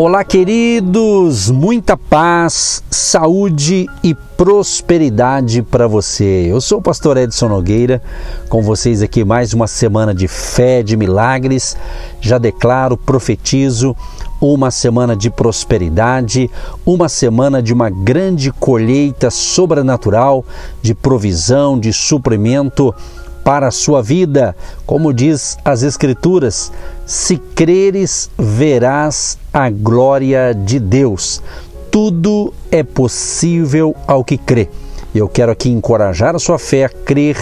Olá, queridos! Muita paz, saúde e prosperidade para você. Eu sou o pastor Edson Nogueira, com vocês aqui mais uma semana de fé, de milagres. Já declaro, profetizo uma semana de prosperidade, uma semana de uma grande colheita sobrenatural, de provisão, de suprimento para a sua vida. Como diz as Escrituras, se creres, verás a glória de Deus. Tudo é possível ao que crê. Eu quero aqui encorajar a sua fé a crer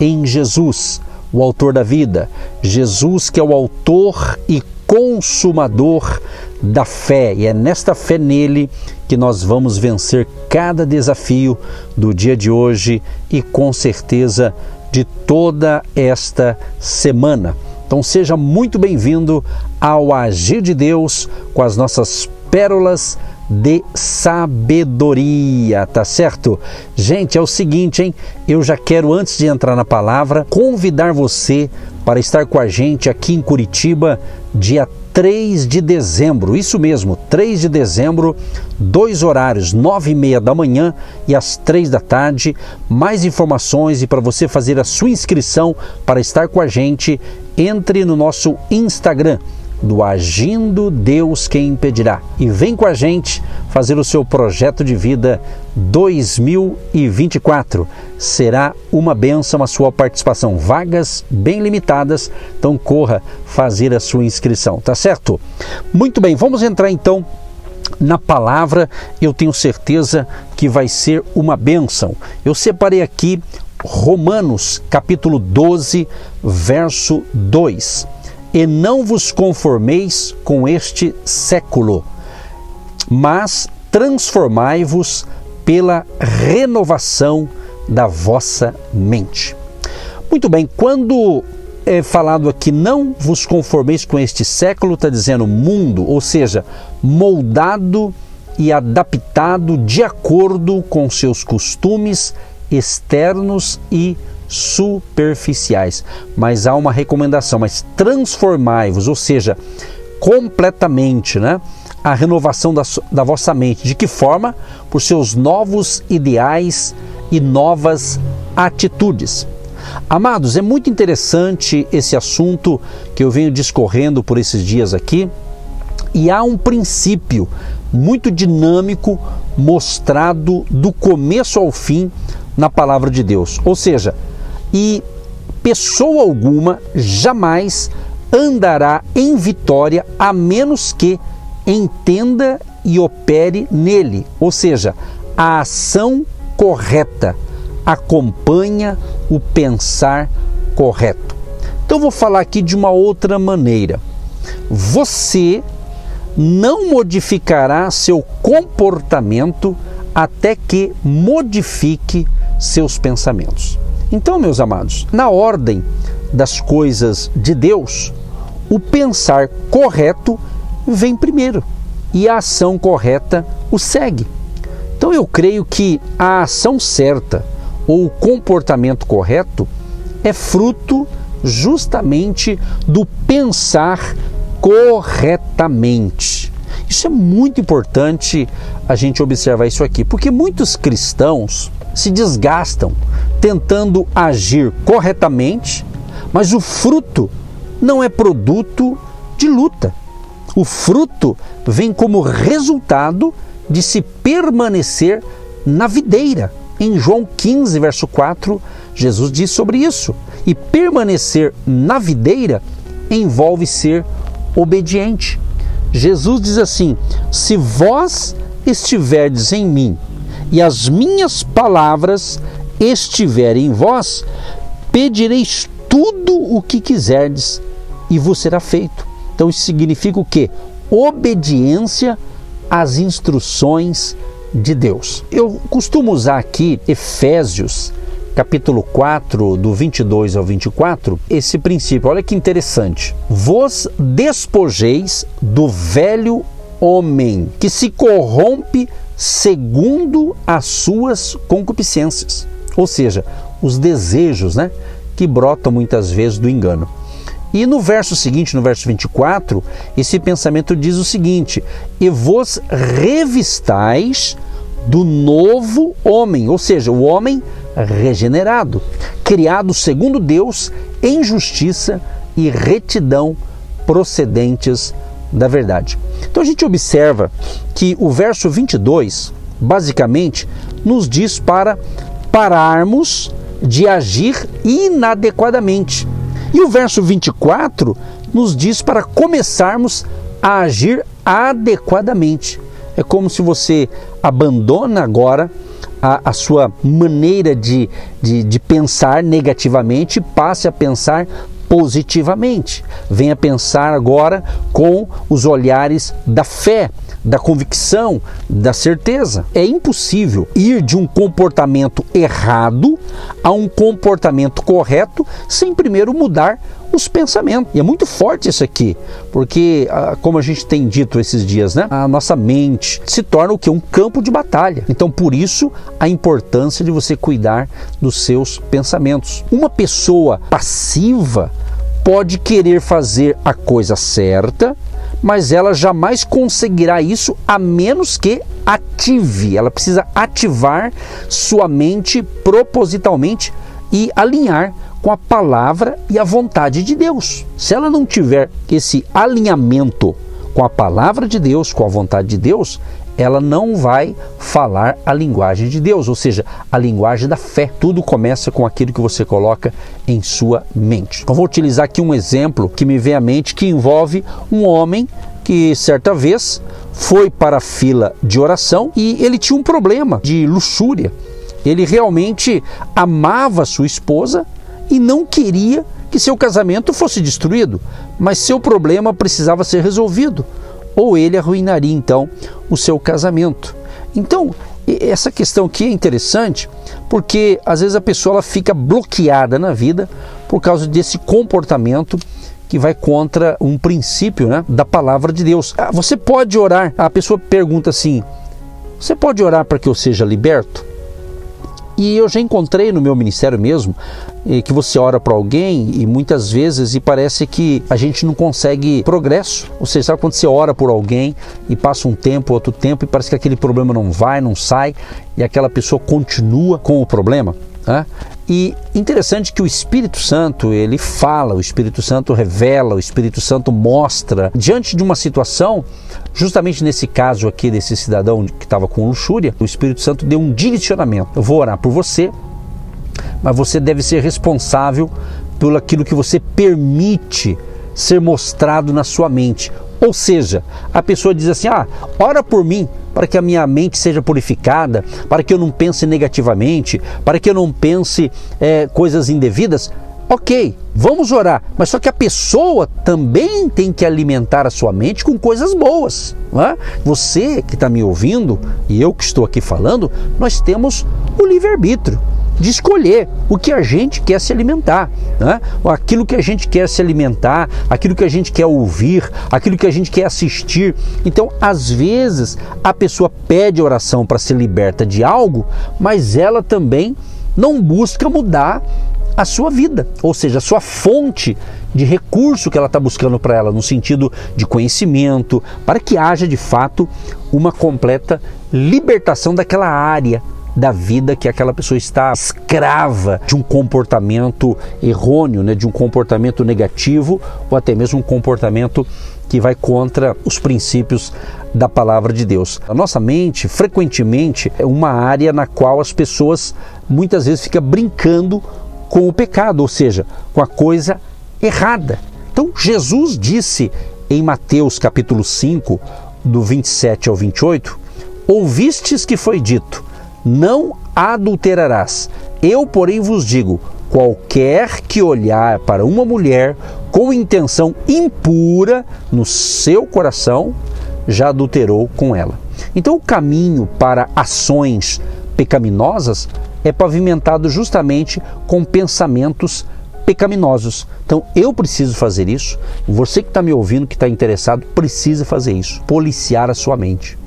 em Jesus, o autor da vida. Jesus que é o autor e consumador da fé, e é nesta fé nele que nós vamos vencer cada desafio do dia de hoje e com certeza de toda esta semana. Então seja muito bem-vindo ao Agir de Deus com as nossas pérolas de sabedoria, tá certo? Gente, é o seguinte, hein? Eu já quero, antes de entrar na palavra, convidar você para estar com a gente aqui em Curitiba, dia 3 de dezembro, isso mesmo, 3 de dezembro, dois horários, 9 e meia da manhã e às 3 da tarde. Mais informações e para você fazer a sua inscrição para estar com a gente, entre no nosso Instagram do Agindo Deus Quem Impedirá. E vem com a gente fazer o seu projeto de vida 2024. Será uma benção a sua participação. Vagas bem limitadas, então corra fazer a sua inscrição, tá certo? Muito bem, vamos entrar então na palavra. Eu tenho certeza que vai ser uma benção. Eu separei aqui Romanos capítulo 12, verso 2 e não vos conformeis com este século, mas transformai-vos pela renovação da vossa mente. Muito bem, quando é falado aqui, não vos conformeis com este século, está dizendo mundo, ou seja, moldado e adaptado de acordo com seus costumes externos e superficiais. Mas há uma recomendação, mas transformai-vos, ou seja, completamente, né? A renovação da, da vossa mente. De que forma? Por seus novos ideais e novas atitudes. Amados, é muito interessante esse assunto que eu venho discorrendo por esses dias aqui. E há um princípio muito dinâmico mostrado do começo ao fim na palavra de Deus. Ou seja, e pessoa alguma jamais andará em vitória a menos que entenda e opere nele, ou seja, a ação correta acompanha o pensar correto. Então vou falar aqui de uma outra maneira. Você não modificará seu comportamento até que modifique seus pensamentos. Então, meus amados, na ordem das coisas de Deus, o pensar correto vem primeiro e a ação correta o segue. Então, eu creio que a ação certa ou o comportamento correto é fruto justamente do pensar corretamente. Isso é muito importante a gente observar isso aqui, porque muitos cristãos se desgastam tentando agir corretamente, mas o fruto não é produto de luta. O fruto vem como resultado de se permanecer na videira. Em João 15, verso 4, Jesus diz sobre isso. E permanecer na videira envolve ser obediente. Jesus diz assim: Se vós estiverdes em mim e as minhas palavras estiverem em vós, pedireis tudo o que quiserdes e vos será feito. Então isso significa o quê? Obediência às instruções de Deus. Eu costumo usar aqui Efésios capítulo 4, do 22 ao 24, esse princípio. Olha que interessante. Vos despojeis do velho homem que se corrompe segundo as suas concupiscências. ou seja, os desejos, né, que brotam muitas vezes do engano. E no verso seguinte, no verso 24, esse pensamento diz o seguinte: E vos revistais do novo homem, ou seja, o homem regenerado, criado segundo Deus em justiça e retidão procedentes da verdade. Então a gente observa que o verso 22, basicamente, nos diz para pararmos de agir inadequadamente. E o verso 24 nos diz para começarmos a agir adequadamente. É como se você abandona agora a, a sua maneira de, de, de pensar negativamente passe a pensar positivamente. Venha pensar agora com os olhares da fé, da convicção, da certeza. É impossível ir de um comportamento errado a um comportamento correto sem primeiro mudar os pensamentos. E é muito forte isso aqui, porque, ah, como a gente tem dito esses dias, né? A nossa mente se torna o que? Um campo de batalha. Então, por isso, a importância de você cuidar dos seus pensamentos. Uma pessoa passiva pode querer fazer a coisa certa, mas ela jamais conseguirá isso a menos que ative. Ela precisa ativar sua mente propositalmente e alinhar com a palavra e a vontade de Deus. Se ela não tiver esse alinhamento com a palavra de Deus, com a vontade de Deus, ela não vai falar a linguagem de Deus, ou seja, a linguagem da fé. Tudo começa com aquilo que você coloca em sua mente. Eu vou utilizar aqui um exemplo que me vem à mente que envolve um homem que certa vez foi para a fila de oração e ele tinha um problema de luxúria. Ele realmente amava sua esposa e não queria que seu casamento fosse destruído, mas seu problema precisava ser resolvido ou ele arruinaria então o seu casamento. Então, essa questão aqui é interessante porque às vezes a pessoa ela fica bloqueada na vida por causa desse comportamento que vai contra um princípio né, da palavra de Deus. Ah, você pode orar, a pessoa pergunta assim: você pode orar para que eu seja liberto? E eu já encontrei no meu ministério mesmo que você ora para alguém e muitas vezes e parece que a gente não consegue progresso. Ou seja, sabe quando você ora por alguém e passa um tempo, outro tempo e parece que aquele problema não vai, não sai e aquela pessoa continua com o problema? Né? E interessante que o Espírito Santo ele fala, o Espírito Santo revela, o Espírito Santo mostra diante de uma situação, justamente nesse caso aqui desse cidadão que estava com luxúria, o Espírito Santo deu um direcionamento. Eu vou orar por você, mas você deve ser responsável pelo aquilo que você permite ser mostrado na sua mente. Ou seja, a pessoa diz assim: "Ah, ora por mim, para que a minha mente seja purificada, para que eu não pense negativamente, para que eu não pense é, coisas indevidas. Ok, vamos orar, mas só que a pessoa também tem que alimentar a sua mente com coisas boas. É? Você que está me ouvindo e eu que estou aqui falando, nós temos o livre-arbítrio de escolher o que a gente quer se alimentar, né? aquilo que a gente quer se alimentar, aquilo que a gente quer ouvir, aquilo que a gente quer assistir. Então, às vezes, a pessoa pede oração para ser liberta de algo, mas ela também não busca mudar a sua vida, ou seja, a sua fonte de recurso que ela está buscando para ela, no sentido de conhecimento, para que haja de fato uma completa libertação daquela área da vida que aquela pessoa está escrava de um comportamento errôneo, né, de um comportamento negativo ou até mesmo um comportamento que vai contra os princípios da palavra de Deus. A nossa mente, frequentemente, é uma área na qual as pessoas muitas vezes ficam brincando com o pecado, ou seja, com a coisa errada. Então, Jesus disse em Mateus capítulo 5, do 27 ao 28, ouvistes que foi dito: não adulterarás. Eu, porém, vos digo: qualquer que olhar para uma mulher com intenção impura no seu coração, já adulterou com ela. Então, o caminho para ações pecaminosas é pavimentado justamente com pensamentos pecaminosos. Então, eu preciso fazer isso. Você que está me ouvindo, que está interessado, precisa fazer isso. Policiar a sua mente.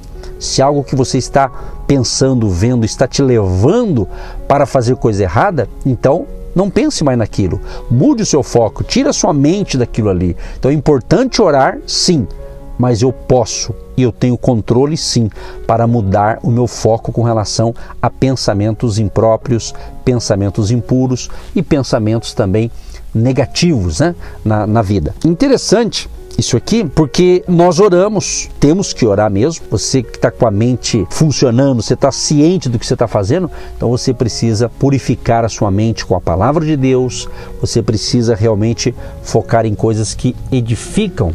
Se algo que você está pensando, vendo, está te levando para fazer coisa errada, então não pense mais naquilo. Mude o seu foco, tira a sua mente daquilo ali. Então é importante orar, sim, mas eu posso e eu tenho controle sim para mudar o meu foco com relação a pensamentos impróprios, pensamentos impuros e pensamentos também negativos né, na, na vida. Interessante isso aqui porque nós oramos, temos que orar mesmo. Você que está com a mente funcionando, você está ciente do que você está fazendo, então você precisa purificar a sua mente com a palavra de Deus, você precisa realmente focar em coisas que edificam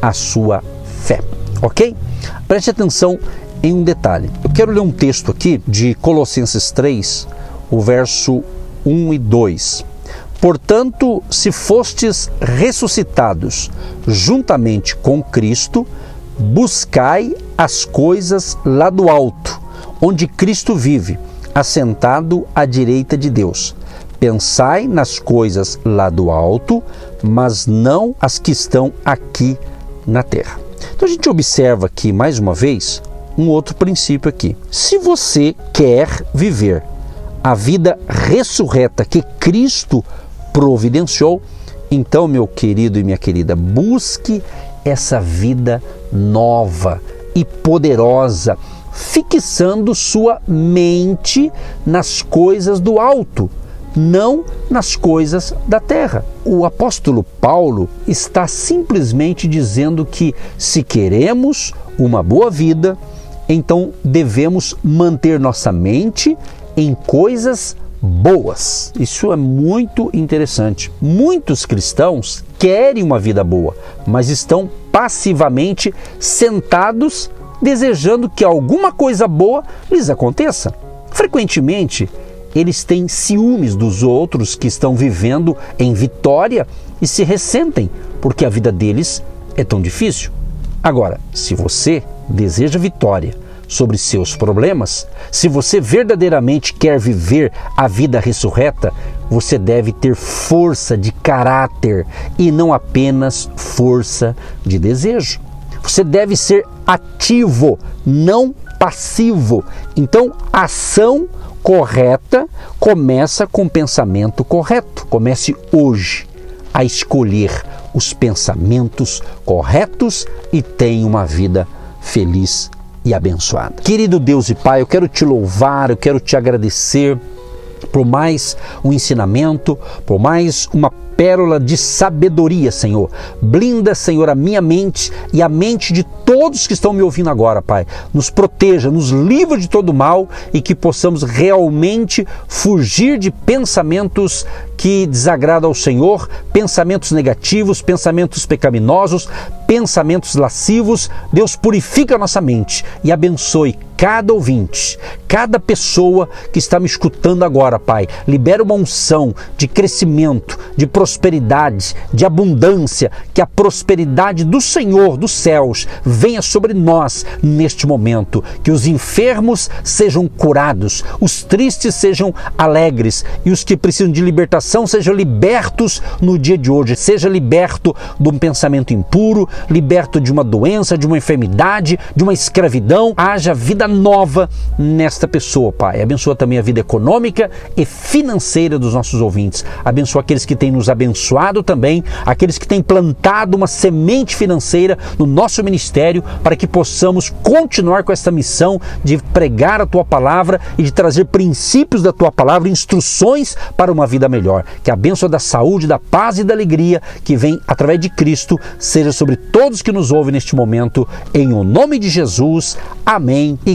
a sua fé, ok? Preste atenção em um detalhe. Eu quero ler um texto aqui de Colossenses 3, o verso 1 e 2. Portanto, se fostes ressuscitados juntamente com Cristo, buscai as coisas lá do alto, onde Cristo vive, assentado à direita de Deus. Pensai nas coisas lá do alto, mas não as que estão aqui na terra. Então a gente observa aqui mais uma vez um outro princípio aqui. Se você quer viver a vida ressurreta que Cristo providenciou. Então, meu querido e minha querida, busque essa vida nova e poderosa, fixando sua mente nas coisas do alto, não nas coisas da terra. O apóstolo Paulo está simplesmente dizendo que se queremos uma boa vida, então devemos manter nossa mente em coisas boas. Isso é muito interessante. Muitos cristãos querem uma vida boa, mas estão passivamente sentados desejando que alguma coisa boa lhes aconteça. Frequentemente, eles têm ciúmes dos outros que estão vivendo em vitória e se ressentem porque a vida deles é tão difícil. Agora, se você deseja vitória, sobre seus problemas, se você verdadeiramente quer viver a vida ressurreta, você deve ter força de caráter e não apenas força de desejo. Você deve ser ativo, não passivo. Então, ação correta começa com pensamento correto. Comece hoje a escolher os pensamentos corretos e tenha uma vida feliz e abençoada. Querido Deus e Pai, eu quero te louvar, eu quero te agradecer por mais um ensinamento, por mais uma pérola de sabedoria, Senhor. Blinda, Senhor, a minha mente e a mente de todos que estão me ouvindo agora, Pai. Nos proteja, nos livra de todo mal e que possamos realmente fugir de pensamentos que desagradam ao Senhor, pensamentos negativos, pensamentos pecaminosos, pensamentos lascivos. Deus purifica a nossa mente e abençoe cada ouvinte, cada pessoa que está me escutando agora, Pai. Libera uma unção de crescimento, de prosperidade, de abundância, que a prosperidade do Senhor dos céus venha sobre nós neste momento, que os enfermos sejam curados, os tristes sejam alegres e os que precisam de libertação sejam libertos no dia de hoje. Seja liberto de um pensamento impuro, liberto de uma doença, de uma enfermidade, de uma escravidão. Haja vida nova nesta pessoa, Pai. Abençoa também a vida econômica e financeira dos nossos ouvintes. Abençoa aqueles que têm nos abençoado também, aqueles que têm plantado uma semente financeira no nosso ministério para que possamos continuar com esta missão de pregar a tua palavra e de trazer princípios da tua palavra, instruções para uma vida melhor. Que a bênção da saúde, da paz e da alegria que vem através de Cristo seja sobre todos que nos ouvem neste momento, em o nome de Jesus. Amém e